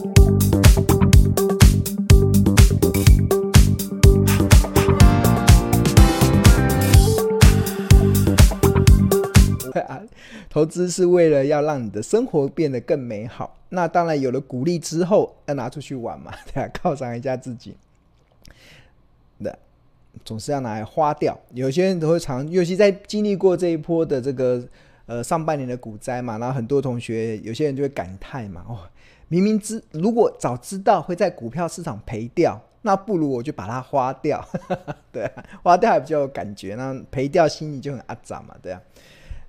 投资是为了要让你的生活变得更美好。那当然有了鼓励之后，要拿出去玩嘛，对啊，犒赏一下自己。那总是要拿来花掉。有些人都会常，尤其在经历过这一波的这个呃上半年的股灾嘛，然后很多同学有些人就会感叹嘛，哦，明明知如果早知道会在股票市场赔掉，那不如我就把它花掉。对啊，花掉还比较有感觉，那赔掉心里就很阿杂嘛，对啊。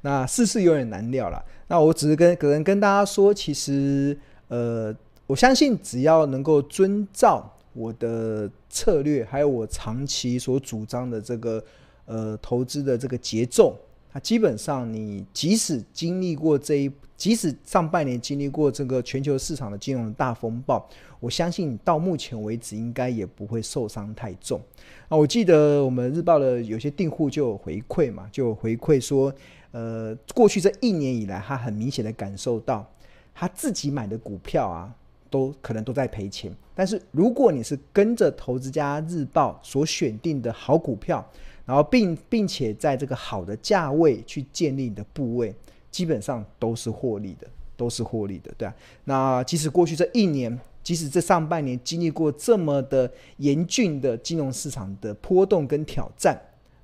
那世事有点难料了。那我只是跟可能跟大家说，其实呃，我相信只要能够遵照我的策略，还有我长期所主张的这个呃投资的这个节奏，它基本上你即使经历过这一，即使上半年经历过这个全球市场的金融大风暴，我相信到目前为止应该也不会受伤太重。啊，我记得我们日报的有些订户就有回馈嘛，就有回馈说。呃，过去这一年以来，他很明显的感受到，他自己买的股票啊，都可能都在赔钱。但是如果你是跟着《投资家日报》所选定的好股票，然后并并且在这个好的价位去建立你的部位，基本上都是获利的，都是获利的，对啊。那即使过去这一年，即使这上半年经历过这么的严峻的金融市场的波动跟挑战。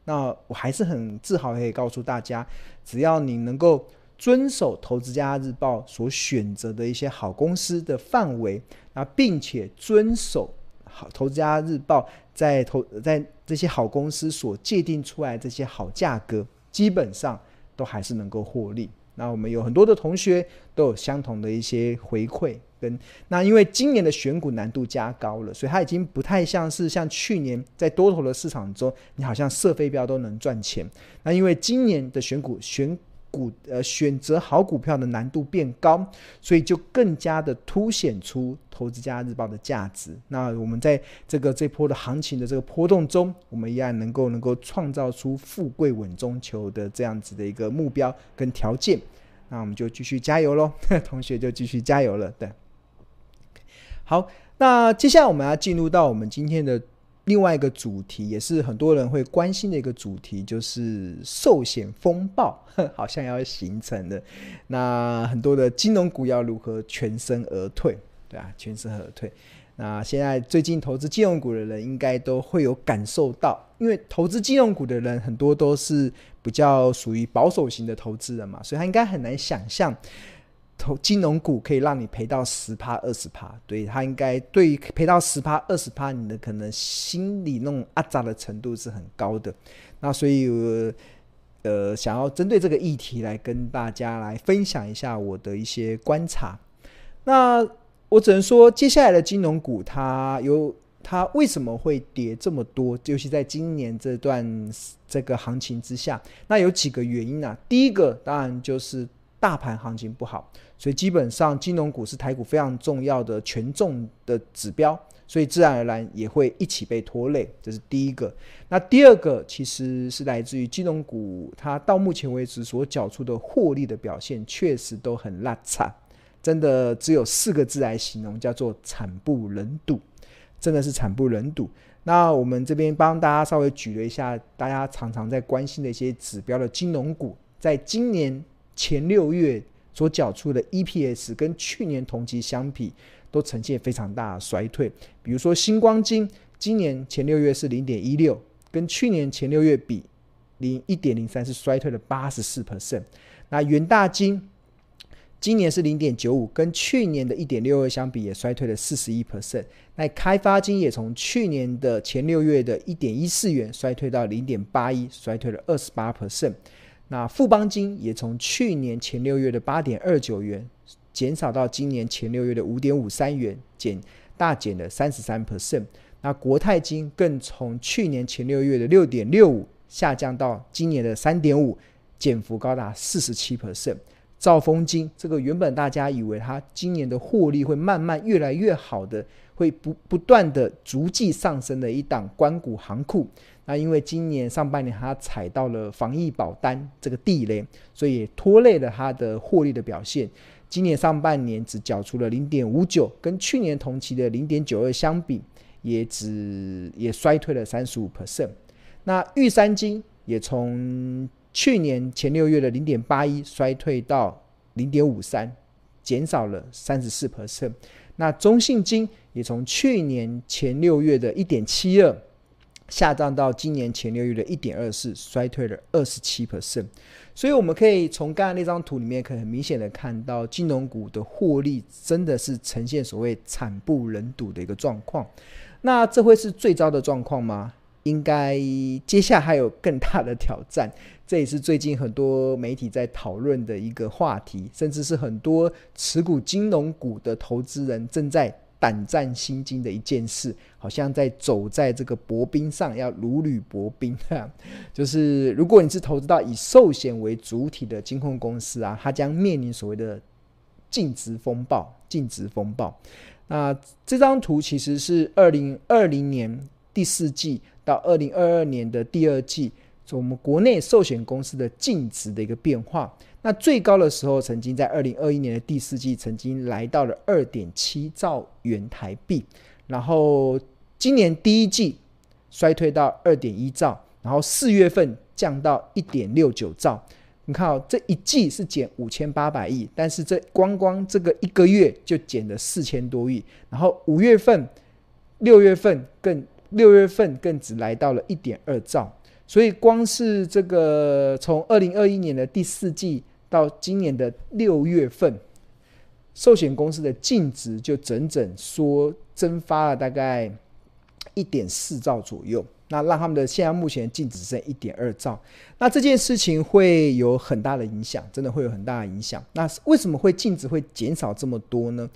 那我还是很自豪，可以告诉大家，只要你能够遵守《投资家日报》所选择的一些好公司的范围，那并且遵守好《投资家日报》在投在这些好公司所界定出来这些好价格，基本上都还是能够获利。那我们有很多的同学都有相同的一些回馈。跟那，因为今年的选股难度加高了，所以它已经不太像是像去年在多头的市场中，你好像射飞镖都能赚钱。那因为今年的选股选股呃选择好股票的难度变高，所以就更加的凸显出《投资家日报》的价值。那我们在这个这波的行情的这个波动中，我们依然能够能够创造出富贵稳中求的这样子的一个目标跟条件。那我们就继续加油喽，同学就继续加油了，对。好，那接下来我们要进入到我们今天的另外一个主题，也是很多人会关心的一个主题，就是寿险风暴 好像要形成的。那很多的金融股要如何全身而退？对啊，全身而退。那现在最近投资金融股的人应该都会有感受到，因为投资金融股的人很多都是比较属于保守型的投资人嘛，所以他应该很难想象。投金融股可以让你赔到十趴二十趴，对，它应该对于赔到十趴二十趴，你的可能心里那种阿扎的程度是很高的。那所以，呃，想要针对这个议题来跟大家来分享一下我的一些观察。那我只能说，接下来的金融股它有它为什么会跌这么多？尤其在今年这段这个行情之下，那有几个原因啊。第一个当然就是大盘行情不好。所以基本上，金融股是台股非常重要的权重的指标，所以自然而然也会一起被拖累，这是第一个。那第二个其实是来自于金融股，它到目前为止所缴出的获利的表现确实都很烂惨，真的只有四个字来形容，叫做惨不忍睹，真的是惨不忍睹。那我们这边帮大家稍微举了一下，大家常常在关心的一些指标的金融股，在今年前六月。所缴出的 EPS 跟去年同期相比，都呈现非常大的衰退。比如说新光金，今年前六月是零点一六，跟去年前六月比零一点零三，是衰退了八十四 percent。那元大金今年是零点九五，跟去年的一点六二相比，也衰退了四十一 percent。那开发金也从去年的前六月的一点一四元，衰退到零点八一，衰退了二十八 percent。那富邦金也从去年前六月的八点二九元，减少到今年前六月的五点五三元，减大减了三十三 percent。那国泰金更从去年前六月的六点六五下降到今年的三点五，减幅高达四十七 percent。兆丰金这个原本大家以为它今年的获利会慢慢越来越好的，会不不断的逐季上升的一档关谷行库。那因为今年上半年它踩到了防疫保单这个地雷，所以拖累了它的获利的表现。今年上半年只缴出了零点五九，跟去年同期的零点九二相比，也只也衰退了三十五 percent。那玉山金也从去年前六月的零点八一衰退到零点五三，减少了三十四 percent。那中信金也从去年前六月的一点七二，下降到今年前六月的一点二四，衰退了二十七 percent。所以我们可以从刚才那张图里面，可以很明显的看到金融股的获利真的是呈现所谓惨不忍睹的一个状况。那这会是最糟的状况吗？应该接下来还有更大的挑战，这也是最近很多媒体在讨论的一个话题，甚至是很多持股金融股的投资人正在胆战心惊的一件事，好像在走在这个薄冰上，要如履薄冰。就是如果你是投资到以寿险为主体的金控公司啊，它将面临所谓的净值风暴。净值风暴。那这张图其实是二零二零年第四季。到二零二二年的第二季，我们国内寿险公司的净值的一个变化。那最高的时候，曾经在二零二一年的第四季，曾经来到了二点七兆元台币。然后今年第一季衰退到二点一兆，然后四月份降到一点六九兆。你看哦，这一季是减五千八百亿，但是这光光这个一个月就减了四千多亿。然后五月份、六月份更。六月份更只来到了一点二兆，所以光是这个从二零二一年的第四季到今年的六月份，寿险公司的净值就整整说蒸发了大概一点四兆左右，那让他们的现在目前净值剩一点二兆，那这件事情会有很大的影响，真的会有很大的影响。那为什么会净值会减少这么多呢？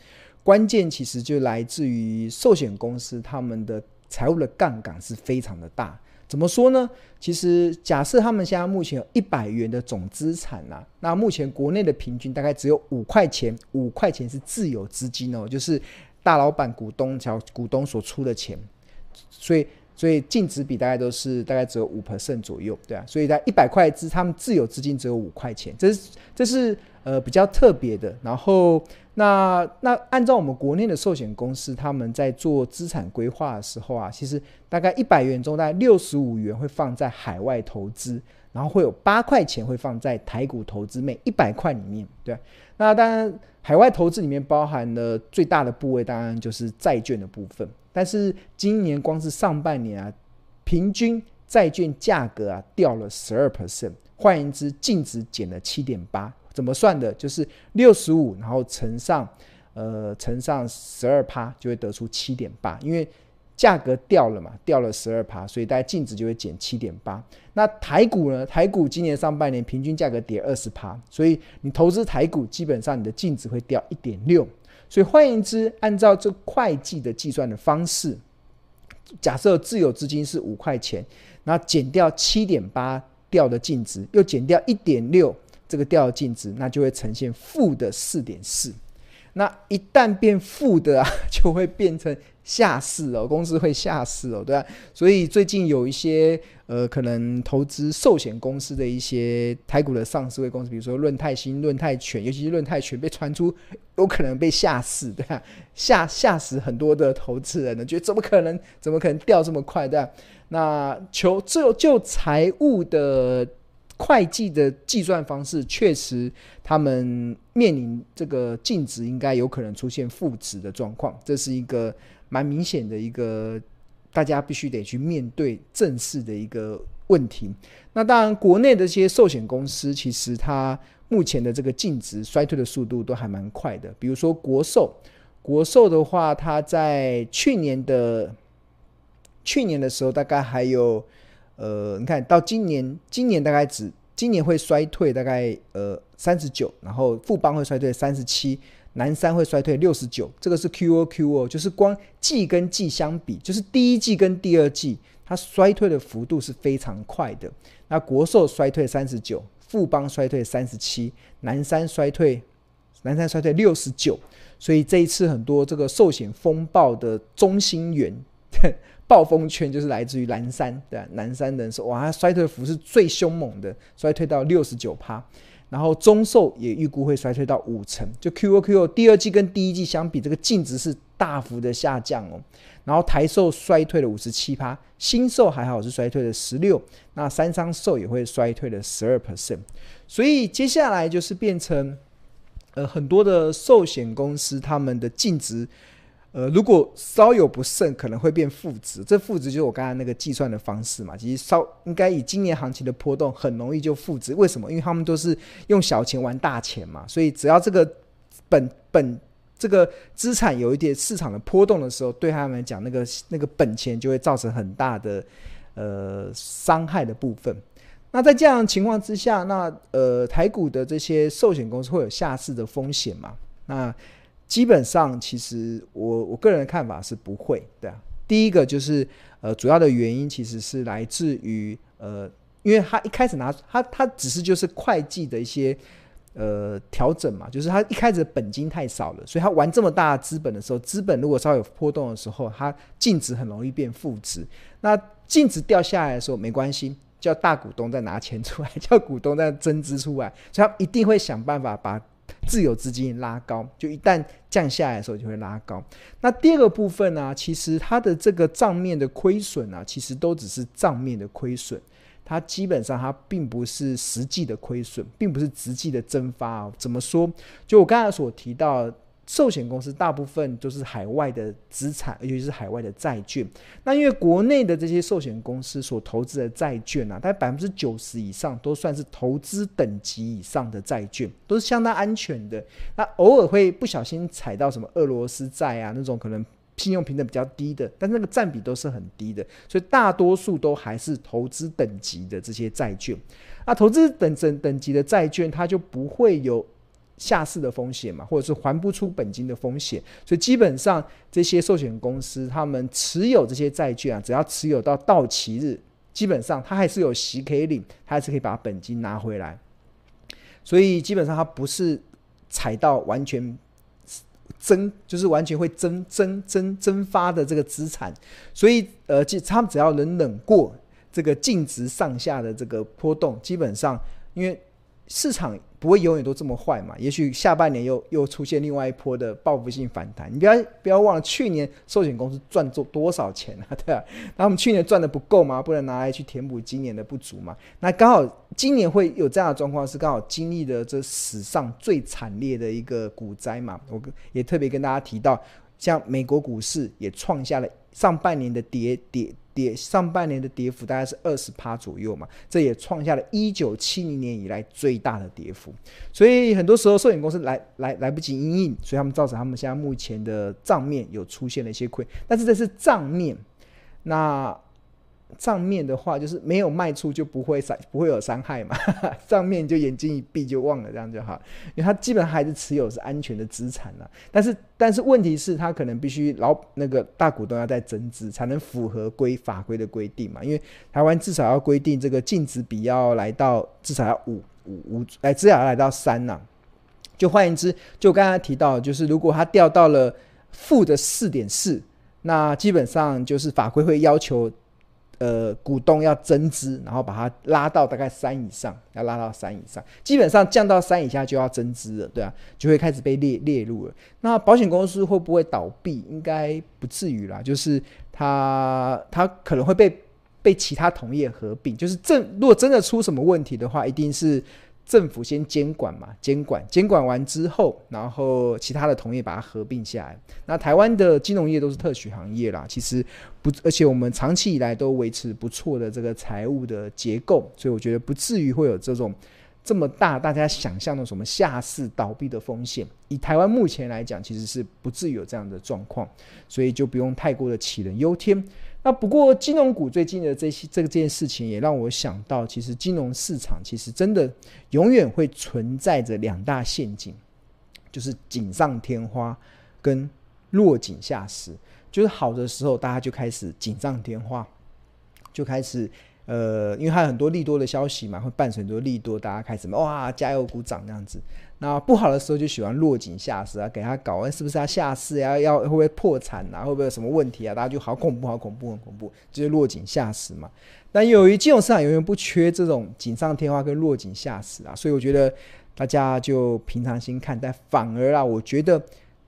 关键其实就来自于寿险公司他们的。财务的杠杆是非常的大，怎么说呢？其实假设他们现在目前有一百元的总资产啊，那目前国内的平均大概只有五块钱，五块钱是自有资金哦，就是大老板股东小股东所出的钱，所以所以净值比大概都是大概只有五 percent 左右，对啊，所以在一百块资，他们自有资金只有五块钱，这是这是呃比较特别的，然后。那那按照我们国内的寿险公司，他们在做资产规划的时候啊，其实大概一百元中，大概六十五元会放在海外投资，然后会有八块钱会放在台股投资，每一百块里面，对。那当然，海外投资里面包含了最大的部位，当然就是债券的部分。但是今年光是上半年啊，平均债券价格啊掉了十二 percent，换言之，净值减了七点八。怎么算的？就是六十五，然后乘上，呃，乘上十二趴，就会得出七点八。因为价格掉了嘛，掉了十二趴，所以大家净值就会减七点八。那台股呢？台股今年上半年平均价格跌二十趴，所以你投资台股，基本上你的净值会掉一点六。所以换言之，按照这会计的计算的方式，假设自有资金是五块钱，那减掉七点八掉的净值，又减掉一点六。这个掉的净值，那就会呈现负的四点四。那一旦变负的啊，就会变成下市哦，公司会下市哦，对吧？所以最近有一些呃，可能投资寿险公司的一些台股的上市柜公司，比如说论泰新、论泰全，尤其是论泰全被传出有可能被下市，对吧？吓吓死很多的投资人呢，觉得怎么可能？怎么可能掉这么快？对吧？那求就就财务的。会计的计算方式确实，他们面临这个净值应该有可能出现负值的状况，这是一个蛮明显的一个大家必须得去面对正视的一个问题。那当然，国内的一些寿险公司其实它目前的这个净值衰退的速度都还蛮快的。比如说国寿，国寿的话，它在去年的去年的时候大概还有。呃，你看到今年，今年大概只今年会衰退大概呃三十九，然后富邦会衰退三十七，南山会衰退六十九，这个是 QOQ 哦，就是光季跟季相比，就是第一季跟第二季，它衰退的幅度是非常快的。那国寿衰退三十九，富邦衰退三十七，南山衰退，南山衰退六十九，所以这一次很多这个寿险风暴的中心圆。暴风圈就是来自于南山，对吧？南山人寿，哇，它衰退幅是最凶猛的，衰退到六十九趴。然后中寿也预估会衰退到五成，就 QOQ 第二季跟第一季相比，这个净值是大幅的下降哦。然后台寿衰退了五十七趴，新寿还好是衰退了十六，那三商寿也会衰退了十二 percent。所以接下来就是变成，呃，很多的寿险公司他们的净值。呃，如果稍有不慎，可能会变负值。这负值就是我刚才那个计算的方式嘛。其实稍应该以今年行情的波动，很容易就负值。为什么？因为他们都是用小钱玩大钱嘛。所以只要这个本本这个资产有一点市场的波动的时候，对他们来讲，那个那个本钱就会造成很大的呃伤害的部分。那在这样情况之下，那呃台股的这些寿险公司会有下市的风险嘛？那基本上，其实我我个人的看法是不会，对啊。第一个就是，呃，主要的原因其实是来自于，呃，因为他一开始拿他他只是就是会计的一些呃调整嘛，就是他一开始本金太少了，所以他玩这么大资本的时候，资本如果稍有波动的时候，它净值很容易变负值。那净值掉下来的时候没关系，叫大股东再拿钱出来，叫股东再增资出来，所以他一定会想办法把。自有资金拉高，就一旦降下来的时候就会拉高。那第二个部分呢、其实它的这个账面的亏损啊，其实都只是账面的亏损，它基本上它并不是实际的亏损，并不是实际的蒸发哦。怎么说？就我刚才所提到。寿险公司大部分都是海外的资产，尤其是海外的债券。那因为国内的这些寿险公司所投资的债券啊，大概百分之九十以上都算是投资等级以上的债券，都是相当安全的。那偶尔会不小心踩到什么俄罗斯债啊，那种可能信用评等比较低的，但那个占比都是很低的，所以大多数都还是投资等级的这些债券。那投资等等等级的债券，它就不会有。下市的风险嘛，或者是还不出本金的风险，所以基本上这些寿险公司他们持有这些债券啊，只要持有到到期日，基本上他还是有息可以领，他还是可以把本金拿回来。所以基本上他不是踩到完全增，就是完全会增增增蒸发的这个资产。所以呃，他们只要能忍过这个净值上下的这个波动，基本上因为市场。不会永远都这么坏嘛？也许下半年又又出现另外一波的报复性反弹。你不要不要忘了，去年寿险公司赚做多少钱啊？对啊，那我们去年赚的不够吗？不能拿来去填补今年的不足嘛？那刚好今年会有这样的状况，是刚好经历了这史上最惨烈的一个股灾嘛？我也特别跟大家提到，像美国股市也创下了上半年的跌跌。跌上半年的跌幅大概是二十趴左右嘛，这也创下了一九七零年以来最大的跌幅。所以很多时候摄影公司来来来不及因应，所以他们造成他们现在目前的账面有出现了一些亏，但是这是账面。那账面的话，就是没有卖出就不会伤，不会有伤害嘛。账面就眼睛一闭就忘了，这样就好。因为它基本上还是持有是安全的资产了。但是，但是问题是，它可能必须老那个大股东要再增资，才能符合规法规的规定嘛。因为台湾至少要规定这个净值比要来到至少要五五五，哎，至少要来到三呐。就换言之，就刚才提到，就是如果它掉到了负的四点四，那基本上就是法规会要求。呃，股东要增资，然后把它拉到大概三以上，要拉到三以上，基本上降到三以下就要增资了，对啊，就会开始被列列入了。那保险公司会不会倒闭？应该不至于啦，就是它它可能会被被其他同业合并，就是正如果真的出什么问题的话，一定是。政府先监管嘛，监管监管完之后，然后其他的同业把它合并下来。那台湾的金融业都是特许行业啦，其实不，而且我们长期以来都维持不错的这个财务的结构，所以我觉得不至于会有这种这么大大家想象的什么下市倒闭的风险。以台湾目前来讲，其实是不至于有这样的状况，所以就不用太过的杞人忧天。那不过金融股最近的这些这件事情也让我想到，其实金融市场其实真的永远会存在着两大陷阱，就是锦上添花跟落井下石。就是好的时候，大家就开始锦上添花，就开始呃，因为还有很多利多的消息嘛，会伴随很多利多，大家开始哇加油鼓掌这样子。那不好的时候就喜欢落井下石啊，给他搞，是不是要下市呀？要会不会破产啊？会不会有什么问题啊？大家就好恐怖，好恐怖，很恐怖，就是落井下石嘛。但由于金融市场永远不缺这种锦上添花跟落井下石啊，所以我觉得大家就平常心看待。反而啊，我觉得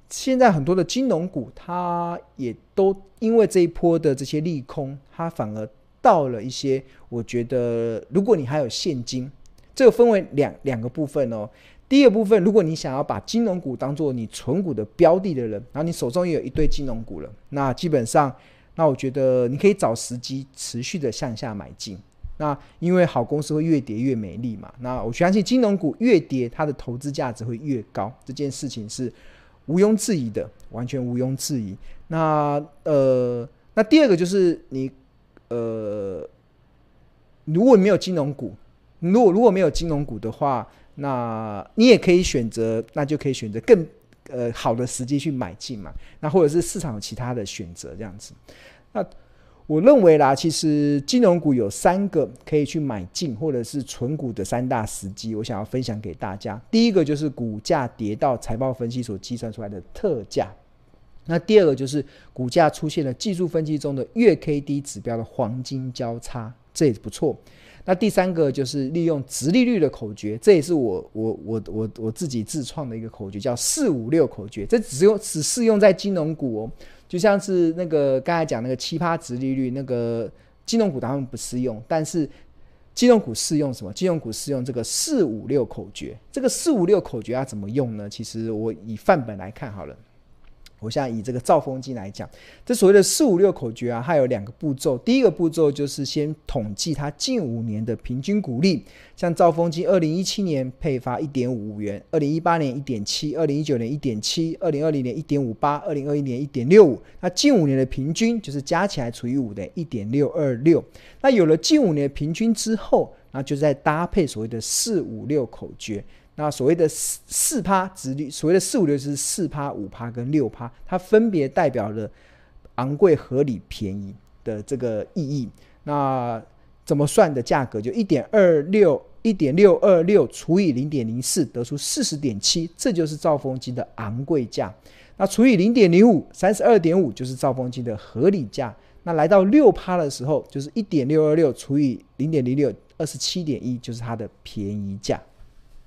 现在很多的金融股，它也都因为这一波的这些利空，它反而到了一些，我觉得如果你还有现金，这个分为两两个部分哦。第一个部分，如果你想要把金融股当做你存股的标的的人，然后你手中也有一堆金融股了，那基本上，那我觉得你可以找时机持续的向下买进。那因为好公司会越跌越美丽嘛，那我相信金融股越跌，它的投资价值会越高，这件事情是毋庸置疑的，完全毋庸置疑。那呃，那第二个就是你呃，如果你没有金融股，如果如果没有金融股的话。那你也可以选择，那就可以选择更呃好的时机去买进嘛。那或者是市场有其他的选择这样子。那我认为啦，其实金融股有三个可以去买进或者是存股的三大时机，我想要分享给大家。第一个就是股价跌到财报分析所计算出来的特价。那第二个就是股价出现了技术分析中的月 K D 指标的黄金交叉，这也不错。那第三个就是利用直利率的口诀，这也是我我我我我自己自创的一个口诀，叫四五六口诀。这只用只适用在金融股哦，就像是那个刚才讲那个七趴殖利率，那个金融股当然不适用，但是金融股适用什么？金融股适用这个四五六口诀。这个四五六口诀要怎么用呢？其实我以范本来看好了。我现在以这个兆丰金来讲，这所谓的四五六口诀啊，它有两个步骤。第一个步骤就是先统计它近五年的平均股利，像兆丰金二零一七年配发一点五五元，二零一八年一点七，二零一九年一点七，二零二零年一点五八，二零二一年一点六五。那近五年的平均就是加起来除以五的一点六二六。那有了近五年的平均之后，那就再搭配所谓的四五六口诀。那所谓的四四趴殖率，所谓的四五六是四趴、五趴跟六趴，它分别代表了昂贵、合理、便宜的这个意义。那怎么算的价格？就一点二六，一点六二六除以零点零四，得出四十点七，这就是兆风机的昂贵价。那除以零点零五，三十二点五就是兆风机的合理价。那来到六趴的时候，就是一点六二六除以零点零六，二十七点一就是它的便宜价。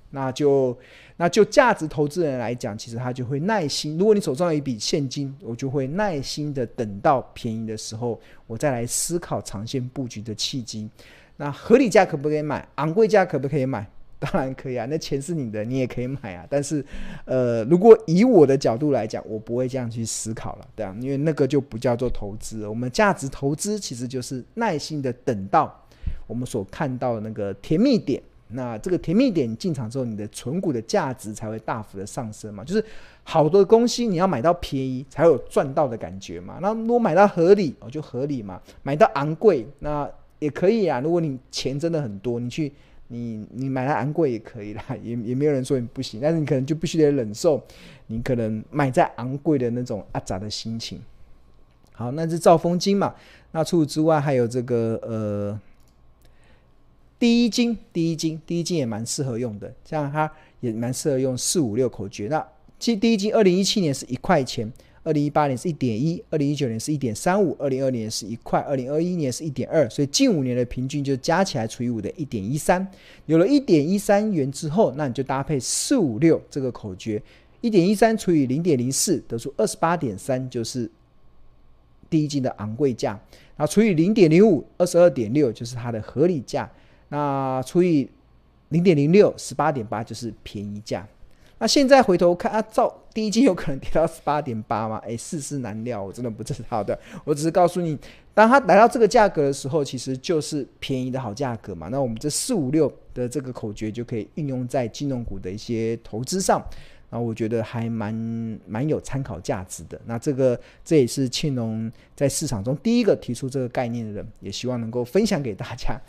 那就那就价值投资人来讲，其实他就会耐心。如果你手上有一笔现金，我就会耐心的等到便宜的时候，我再来思考长线布局的契机。那合理价可不可以买？昂贵价可不可以买？当然可以啊，那钱是你的，你也可以买啊。但是，呃，如果以我的角度来讲，我不会这样去思考了，对啊，因为那个就不叫做投资。我们价值投资其实就是耐心的等到我们所看到的那个甜蜜点。那这个甜蜜点进场之后，你的存股的价值才会大幅的上升嘛。就是好多东西你要买到便宜才有赚到的感觉嘛。那如果买到合理哦，就合理嘛。买到昂贵那也可以啊。如果你钱真的很多，你去你你买到昂贵也可以啦，也也没有人说你不行。但是你可能就必须得忍受你可能买在昂贵的那种阿杂的心情。好，那是兆丰金嘛。那除此之外还有这个呃。第一金，第一金，第一金也蛮适合用的，这样它也蛮适合用四五六口诀。那其实第一金二零一七年是一块钱，二零一八年是一点一，二零一九年是一点三五，二零二年是一块，二零二一年是一点二，所以近五年的平均就加起来除以五的一点一三。有了一点一三元之后，那你就搭配四五六这个口诀，一点一三除以零点零四，得出二十八点三，就是第一金的昂贵价。然后除以零点零五，二十二点六，就是它的合理价。那除以零点零六，十八点八就是便宜价。那现在回头看啊，照第一金有可能跌到十八点八吗？诶，世事难料，我真的不知道的。我只是告诉你，当它来到这个价格的时候，其实就是便宜的好价格嘛。那我们这四五六的这个口诀就可以运用在金融股的一些投资上。然后我觉得还蛮蛮有参考价值的。那这个这也是庆隆在市场中第一个提出这个概念的人，也希望能够分享给大家。